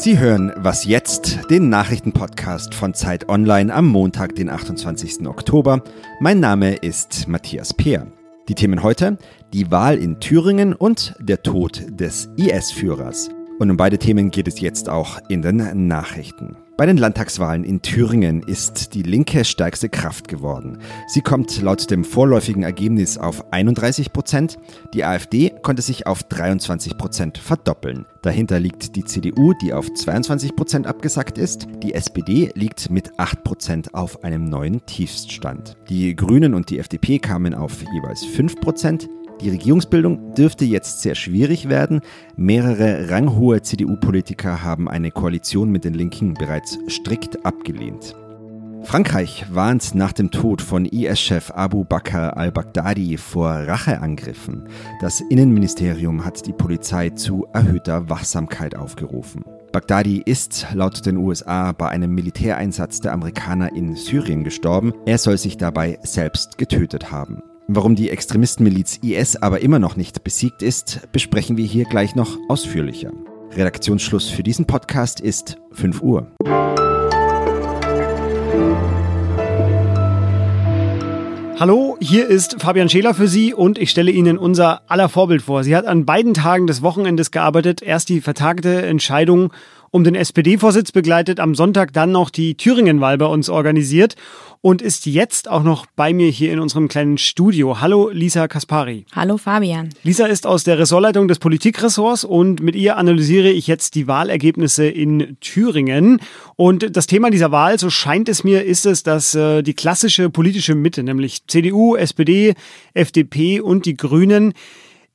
Sie hören Was jetzt, den Nachrichtenpodcast von Zeit Online am Montag, den 28. Oktober. Mein Name ist Matthias Peer. Die Themen heute: die Wahl in Thüringen und der Tod des IS-Führers. Und um beide Themen geht es jetzt auch in den Nachrichten. Bei den Landtagswahlen in Thüringen ist die Linke stärkste Kraft geworden. Sie kommt laut dem vorläufigen Ergebnis auf 31 Prozent. Die AfD konnte sich auf 23 Prozent verdoppeln. Dahinter liegt die CDU, die auf 22 Prozent abgesackt ist. Die SPD liegt mit 8 Prozent auf einem neuen Tiefststand. Die Grünen und die FDP kamen auf jeweils 5 Prozent. Die Regierungsbildung dürfte jetzt sehr schwierig werden. Mehrere ranghohe CDU-Politiker haben eine Koalition mit den Linken bereits strikt abgelehnt. Frankreich warnt nach dem Tod von IS-Chef Abu Bakr al-Baghdadi vor Racheangriffen. Das Innenministerium hat die Polizei zu erhöhter Wachsamkeit aufgerufen. Baghdadi ist laut den USA bei einem Militäreinsatz der Amerikaner in Syrien gestorben. Er soll sich dabei selbst getötet haben. Warum die Extremistenmiliz IS aber immer noch nicht besiegt ist, besprechen wir hier gleich noch ausführlicher. Redaktionsschluss für diesen Podcast ist 5 Uhr. Hallo, hier ist Fabian Scheler für Sie und ich stelle Ihnen unser aller Vorbild vor. Sie hat an beiden Tagen des Wochenendes gearbeitet. Erst die vertagte Entscheidung um den SPD-Vorsitz begleitet, am Sonntag dann noch die Thüringen-Wahl bei uns organisiert und ist jetzt auch noch bei mir hier in unserem kleinen Studio. Hallo Lisa Kaspari. Hallo Fabian. Lisa ist aus der Ressortleitung des Politikressorts und mit ihr analysiere ich jetzt die Wahlergebnisse in Thüringen. Und das Thema dieser Wahl, so scheint es mir, ist es, dass äh, die klassische politische Mitte, nämlich CDU, SPD, FDP und die Grünen,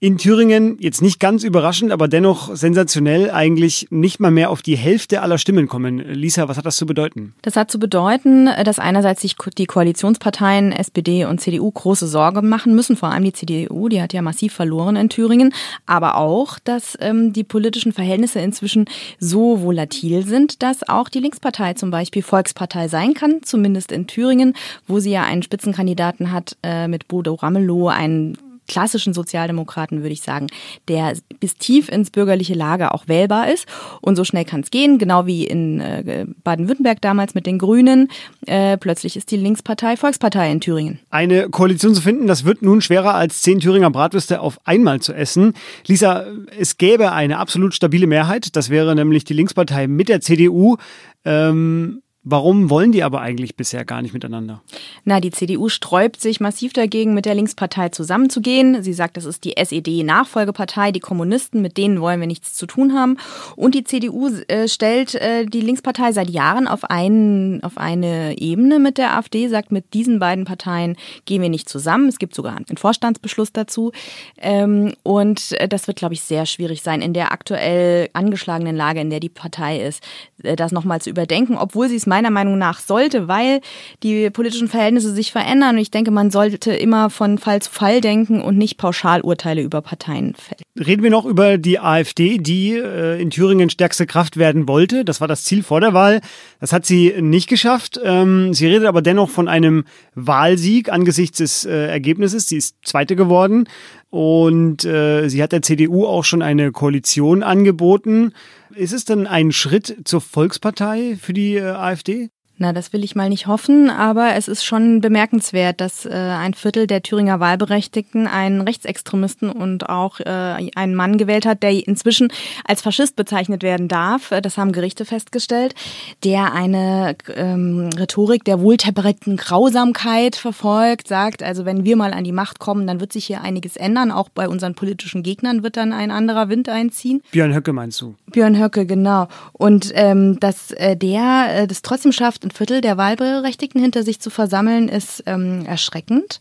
in Thüringen, jetzt nicht ganz überraschend, aber dennoch sensationell, eigentlich nicht mal mehr auf die Hälfte aller Stimmen kommen. Lisa, was hat das zu bedeuten? Das hat zu bedeuten, dass einerseits sich die Koalitionsparteien SPD und CDU große Sorge machen müssen, vor allem die CDU, die hat ja massiv verloren in Thüringen, aber auch, dass ähm, die politischen Verhältnisse inzwischen so volatil sind, dass auch die Linkspartei zum Beispiel Volkspartei sein kann, zumindest in Thüringen, wo sie ja einen Spitzenkandidaten hat äh, mit Bodo Ramelow, einen klassischen Sozialdemokraten, würde ich sagen, der bis tief ins bürgerliche Lager auch wählbar ist. Und so schnell kann es gehen, genau wie in äh, Baden-Württemberg damals mit den Grünen. Äh, plötzlich ist die Linkspartei Volkspartei in Thüringen. Eine Koalition zu finden, das wird nun schwerer als zehn Thüringer Bratwürste auf einmal zu essen. Lisa, es gäbe eine absolut stabile Mehrheit. Das wäre nämlich die Linkspartei mit der CDU. Ähm, Warum wollen die aber eigentlich bisher gar nicht miteinander? Na, die CDU sträubt sich massiv dagegen, mit der Linkspartei zusammenzugehen. Sie sagt, das ist die SED-Nachfolgepartei, die Kommunisten, mit denen wollen wir nichts zu tun haben. Und die CDU äh, stellt äh, die Linkspartei seit Jahren auf, einen, auf eine Ebene mit der AfD, sagt, mit diesen beiden Parteien gehen wir nicht zusammen. Es gibt sogar einen Vorstandsbeschluss dazu. Ähm, und äh, das wird, glaube ich, sehr schwierig sein, in der aktuell angeschlagenen Lage, in der die Partei ist, äh, das nochmal zu überdenken, obwohl sie es meiner Meinung nach sollte, weil die politischen Verhältnisse sich verändern. Und ich denke, man sollte immer von Fall zu Fall denken und nicht Pauschalurteile über Parteien fällen. Reden wir noch über die AfD, die äh, in Thüringen stärkste Kraft werden wollte. Das war das Ziel vor der Wahl. Das hat sie nicht geschafft. Ähm, sie redet aber dennoch von einem Wahlsieg angesichts des äh, Ergebnisses. Sie ist Zweite geworden. Und äh, sie hat der CDU auch schon eine Koalition angeboten. Ist es denn ein Schritt zur Volkspartei für die äh, AfD? Na, das will ich mal nicht hoffen, aber es ist schon bemerkenswert, dass äh, ein Viertel der Thüringer Wahlberechtigten einen Rechtsextremisten und auch äh, einen Mann gewählt hat, der inzwischen als Faschist bezeichnet werden darf. Das haben Gerichte festgestellt, der eine ähm, Rhetorik der wohltemperierten Grausamkeit verfolgt, sagt, also wenn wir mal an die Macht kommen, dann wird sich hier einiges ändern. Auch bei unseren politischen Gegnern wird dann ein anderer Wind einziehen. Björn Höcke meinst du? Björn Höcke, genau. Und ähm, dass äh, der äh, das trotzdem schafft, Viertel der Wahlberechtigten hinter sich zu versammeln, ist ähm, erschreckend.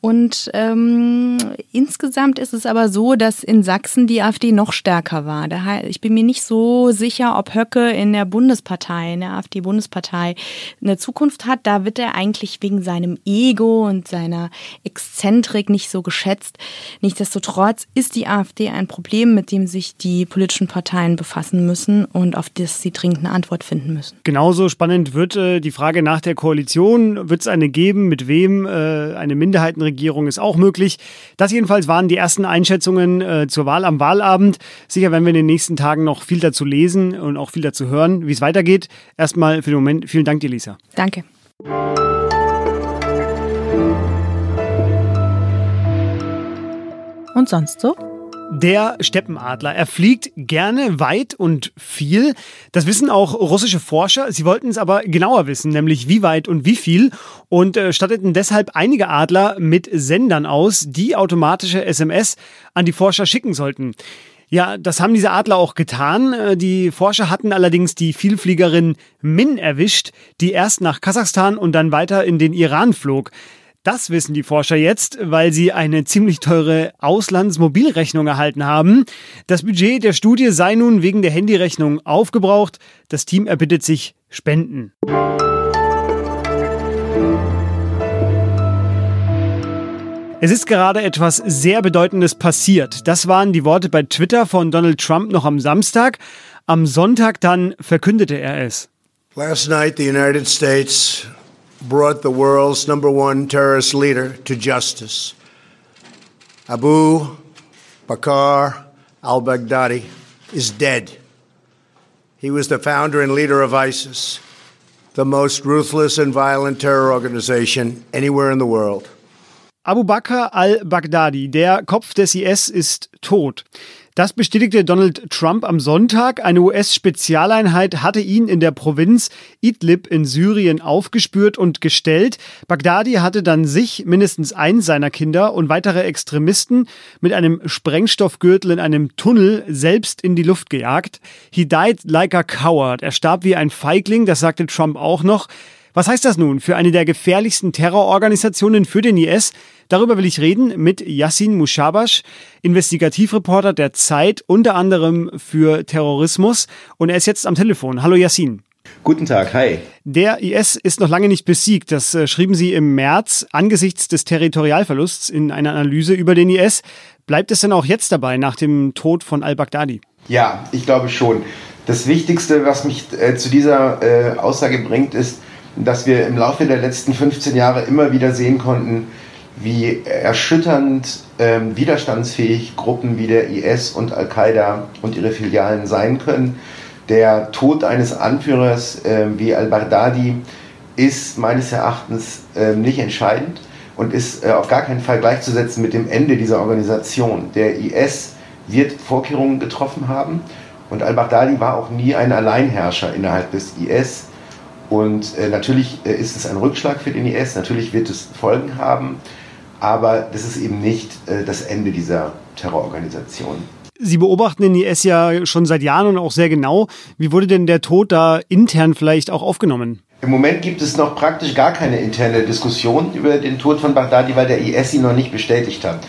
Und ähm, insgesamt ist es aber so, dass in Sachsen die AfD noch stärker war. Ich bin mir nicht so sicher, ob Höcke in der Bundespartei, in der AfD-Bundespartei eine Zukunft hat. Da wird er eigentlich wegen seinem Ego und seiner Exzentrik nicht so geschätzt. Nichtsdestotrotz ist die AfD ein Problem, mit dem sich die politischen Parteien befassen müssen und auf das sie dringend eine Antwort finden müssen. Genauso spannend wird äh, die Frage nach der Koalition. Wird es eine geben? Mit wem? Äh, eine Minderheitenregierung? Regierung ist auch möglich. Das jedenfalls waren die ersten Einschätzungen äh, zur Wahl am Wahlabend. Sicher werden wir in den nächsten Tagen noch viel dazu lesen und auch viel dazu hören, wie es weitergeht. Erstmal für den Moment vielen Dank dir, Lisa. Danke. Und sonst so? Der Steppenadler. Er fliegt gerne weit und viel. Das wissen auch russische Forscher. Sie wollten es aber genauer wissen, nämlich wie weit und wie viel. Und äh, statteten deshalb einige Adler mit Sendern aus, die automatische SMS an die Forscher schicken sollten. Ja, das haben diese Adler auch getan. Äh, die Forscher hatten allerdings die Vielfliegerin Min erwischt, die erst nach Kasachstan und dann weiter in den Iran flog. Das wissen die Forscher jetzt, weil sie eine ziemlich teure Auslandsmobilrechnung erhalten haben. Das Budget der Studie sei nun wegen der Handyrechnung aufgebraucht. Das Team erbittet sich Spenden. Es ist gerade etwas sehr Bedeutendes passiert. Das waren die Worte bei Twitter von Donald Trump noch am Samstag. Am Sonntag dann verkündete er es. Last night the United States brought the world's number one terrorist leader to justice. Abu Bakr al Baghdadi is dead. He was the founder and leader of ISIS, the most ruthless and violent terror organization anywhere in the world. Abu Bakr al-Baghdadi, der Kopf des IS, ist tot. Das bestätigte Donald Trump am Sonntag. Eine US-Spezialeinheit hatte ihn in der Provinz Idlib in Syrien aufgespürt und gestellt. Baghdadi hatte dann sich, mindestens eins seiner Kinder und weitere Extremisten mit einem Sprengstoffgürtel in einem Tunnel selbst in die Luft gejagt. He died like a coward. Er starb wie ein Feigling, das sagte Trump auch noch. Was heißt das nun für eine der gefährlichsten Terrororganisationen für den IS? Darüber will ich reden mit Yassin Mushabash, Investigativreporter der Zeit, unter anderem für Terrorismus. Und er ist jetzt am Telefon. Hallo Yassin. Guten Tag, hi. Der IS ist noch lange nicht besiegt. Das äh, schrieben Sie im März angesichts des Territorialverlusts in einer Analyse über den IS. Bleibt es denn auch jetzt dabei, nach dem Tod von al-Baghdadi? Ja, ich glaube schon. Das Wichtigste, was mich äh, zu dieser äh, Aussage bringt, ist, dass wir im Laufe der letzten 15 Jahre immer wieder sehen konnten, wie erschütternd ähm, widerstandsfähig Gruppen wie der IS und Al-Qaida und ihre Filialen sein können. Der Tod eines Anführers äh, wie al-Baghdadi ist meines Erachtens äh, nicht entscheidend und ist äh, auf gar keinen Fall gleichzusetzen mit dem Ende dieser Organisation. Der IS wird Vorkehrungen getroffen haben und al-Baghdadi war auch nie ein Alleinherrscher innerhalb des IS. Und äh, natürlich äh, ist es ein Rückschlag für den IS, natürlich wird es Folgen haben aber das ist eben nicht äh, das Ende dieser Terrororganisation. Sie beobachten den IS ja schon seit Jahren und auch sehr genau. Wie wurde denn der Tod da intern vielleicht auch aufgenommen? Im Moment gibt es noch praktisch gar keine interne Diskussion über den Tod von Baghdadi, weil der IS ihn noch nicht bestätigt hat.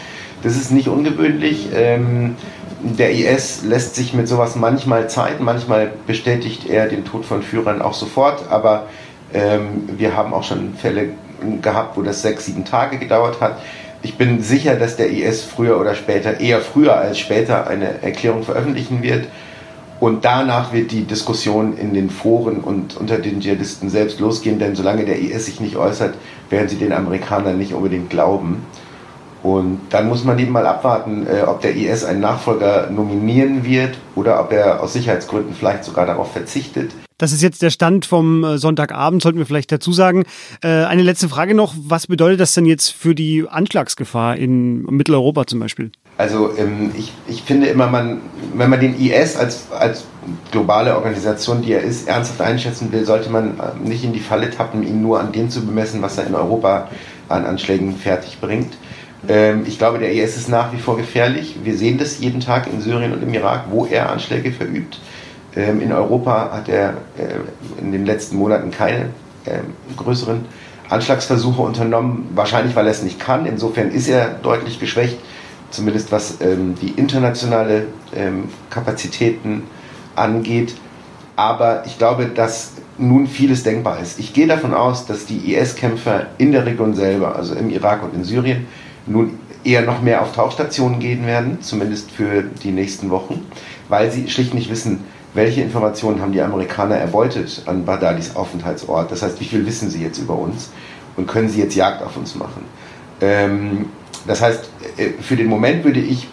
Das ist nicht ungewöhnlich. Ähm, der IS lässt sich mit sowas manchmal Zeit, manchmal bestätigt er den Tod von Führern auch sofort, aber ähm, wir haben auch schon Fälle gehabt, wo das sechs, sieben Tage gedauert hat. Ich bin sicher, dass der IS früher oder später, eher früher als später, eine Erklärung veröffentlichen wird. Und danach wird die Diskussion in den Foren und unter den Dschihadisten selbst losgehen, denn solange der IS sich nicht äußert, werden sie den Amerikanern nicht unbedingt glauben. Und dann muss man eben mal abwarten, äh, ob der IS einen Nachfolger nominieren wird oder ob er aus Sicherheitsgründen vielleicht sogar darauf verzichtet. Das ist jetzt der Stand vom äh, Sonntagabend, sollten wir vielleicht dazu sagen. Äh, eine letzte Frage noch. Was bedeutet das denn jetzt für die Anschlagsgefahr in Mitteleuropa zum Beispiel? Also ähm, ich, ich finde immer, man, wenn man den IS als, als globale Organisation, die er ist, ernsthaft einschätzen will, sollte man äh, nicht in die Falle tappen, ihn nur an dem zu bemessen, was er in Europa an Anschlägen fertig bringt. Ähm, ich glaube, der IS ist nach wie vor gefährlich. Wir sehen das jeden Tag in Syrien und im Irak, wo er Anschläge verübt. Ähm, in Europa hat er äh, in den letzten Monaten keine ähm, größeren Anschlagsversuche unternommen, wahrscheinlich weil er es nicht kann. Insofern ist er deutlich geschwächt, zumindest was die internationale Kapazitäten angeht. Aber ich glaube, dass nun vieles denkbar ist. Ich gehe davon aus, dass die IS-Kämpfer in der Region selber, also im Irak und in Syrien, nun eher noch mehr auf Tauchstationen gehen werden, zumindest für die nächsten Wochen, weil sie schlicht nicht wissen, welche Informationen haben die Amerikaner erbeutet an Baghdadis Aufenthaltsort? Das heißt, wie viel wissen sie jetzt über uns und können sie jetzt Jagd auf uns machen? Ähm, das heißt, äh, für den Moment würde ich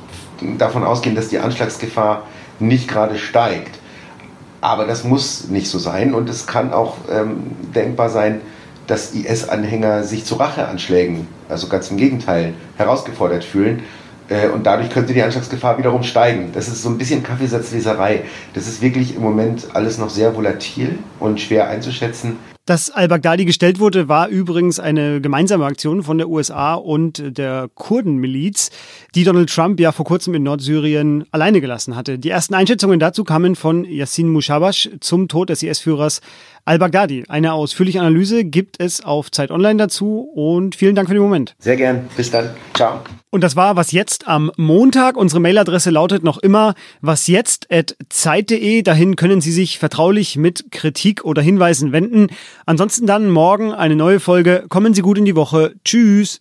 davon ausgehen, dass die Anschlagsgefahr nicht gerade steigt. Aber das muss nicht so sein und es kann auch ähm, denkbar sein, dass IS-Anhänger sich zu Racheanschlägen, also ganz im Gegenteil, herausgefordert fühlen. Äh, und dadurch könnte die Anschlagsgefahr wiederum steigen. Das ist so ein bisschen Kaffeesatzleserei. Das ist wirklich im Moment alles noch sehr volatil und schwer einzuschätzen. Dass al-Baghdadi gestellt wurde, war übrigens eine gemeinsame Aktion von der USA und der Kurdenmiliz, die Donald Trump ja vor kurzem in Nordsyrien alleine gelassen hatte. Die ersten Einschätzungen dazu kamen von Yassin Mushabash zum Tod des IS-Führers al-Baghdadi. Eine ausführliche Analyse gibt es auf Zeit Online dazu und vielen Dank für den Moment. Sehr gern. Bis dann. Ciao. Und das war was jetzt am Montag. Unsere Mailadresse lautet noch immer wasjetzt@zeit.de. Dahin können Sie sich vertraulich mit Kritik oder Hinweisen wenden. Ansonsten dann morgen eine neue Folge. Kommen Sie gut in die Woche. Tschüss.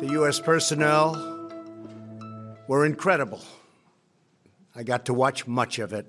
The U.S. personnel were incredible. I got to watch much of it.